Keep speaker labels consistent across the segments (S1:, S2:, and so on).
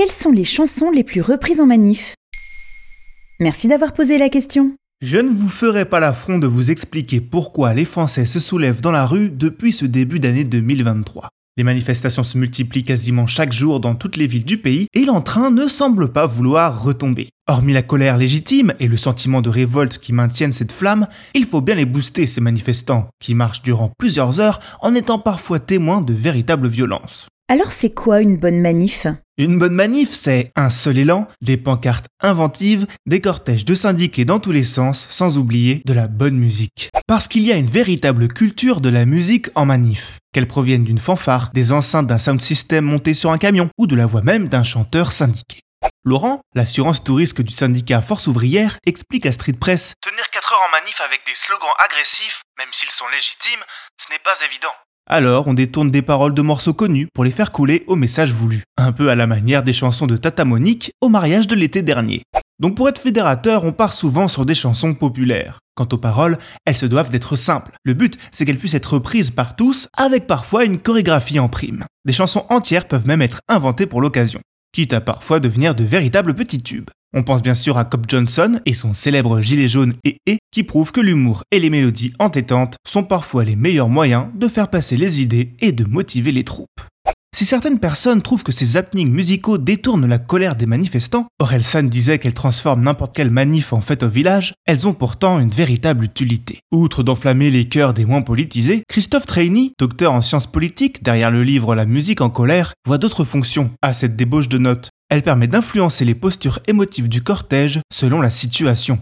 S1: Quelles sont les chansons les plus reprises en manif? Merci d'avoir posé la question.
S2: Je ne vous ferai pas l'affront de vous expliquer pourquoi les Français se soulèvent dans la rue depuis ce début d'année 2023. Les manifestations se multiplient quasiment chaque jour dans toutes les villes du pays et l'entrain ne semble pas vouloir retomber. Hormis la colère légitime et le sentiment de révolte qui maintiennent cette flamme, il faut bien les booster ces manifestants, qui marchent durant plusieurs heures en étant parfois témoins de véritables violences.
S1: Alors c'est quoi une bonne manif?
S2: Une bonne manif, c'est un seul élan, des pancartes inventives, des cortèges de syndiqués dans tous les sens, sans oublier de la bonne musique. Parce qu'il y a une véritable culture de la musique en manif. Qu'elle provienne d'une fanfare, des enceintes d'un sound system monté sur un camion ou de la voix même d'un chanteur syndiqué. Laurent, l'assurance touriste du syndicat Force ouvrière, explique à Street Press
S3: Tenir 4 heures en manif avec des slogans agressifs, même s'ils sont légitimes, ce n'est pas évident.
S2: Alors, on détourne des paroles de morceaux connus pour les faire couler au message voulu. Un peu à la manière des chansons de Tata Monique au mariage de l'été dernier. Donc pour être fédérateur, on part souvent sur des chansons populaires. Quant aux paroles, elles se doivent d'être simples. Le but, c'est qu'elles puissent être reprises par tous, avec parfois une chorégraphie en prime. Des chansons entières peuvent même être inventées pour l'occasion, quitte à parfois devenir de véritables petits tubes. On pense bien sûr à Cobb Johnson et son célèbre gilet jaune et et qui prouve que l'humour et les mélodies entêtantes sont parfois les meilleurs moyens de faire passer les idées et de motiver les troupes. Si certaines personnes trouvent que ces happenings musicaux détournent la colère des manifestants, Orelsan disait qu'elles transforment n'importe quelle manif en fête au village, elles ont pourtant une véritable utilité. Outre d'enflammer les cœurs des moins politisés, Christophe Traini, docteur en sciences politiques derrière le livre La musique en colère, voit d'autres fonctions à cette débauche de notes. Elle permet d'influencer les postures émotives du cortège selon la situation.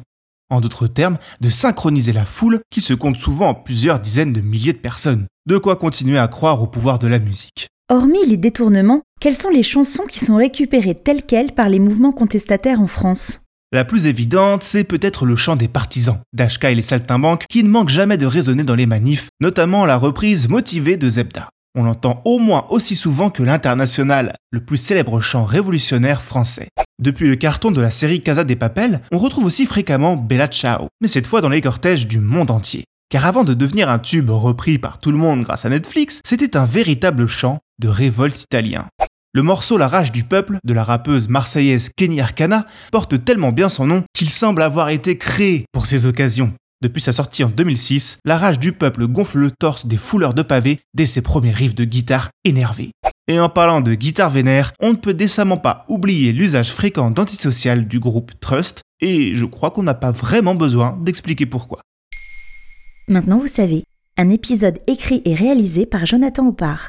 S2: En d'autres termes, de synchroniser la foule qui se compte souvent en plusieurs dizaines de milliers de personnes. De quoi continuer à croire au pouvoir de la musique.
S1: Hormis les détournements, quelles sont les chansons qui sont récupérées telles quelles par les mouvements contestataires en France?
S2: La plus évidente, c'est peut-être le chant des partisans, d'Ashka et les saltimbanques, qui ne manquent jamais de résonner dans les manifs, notamment la reprise motivée de Zebda. On l'entend au moins aussi souvent que l'international, le plus célèbre chant révolutionnaire français. Depuis le carton de la série Casa des Papel, on retrouve aussi fréquemment Bella Ciao, mais cette fois dans les cortèges du monde entier. Car avant de devenir un tube repris par tout le monde grâce à Netflix, c'était un véritable chant de révolte italien. Le morceau La rage du peuple de la rappeuse marseillaise Kenny Arcana porte tellement bien son nom qu'il semble avoir été créé pour ces occasions. Depuis sa sortie en 2006, La rage du peuple gonfle le torse des fouleurs de pavés dès ses premiers riffs de guitare énervés. Et en parlant de guitare vénère, on ne peut décemment pas oublier l'usage fréquent d'antisocial du groupe Trust, et je crois qu'on n'a pas vraiment besoin d'expliquer pourquoi.
S1: Maintenant vous savez, un épisode écrit et réalisé par Jonathan Oppard.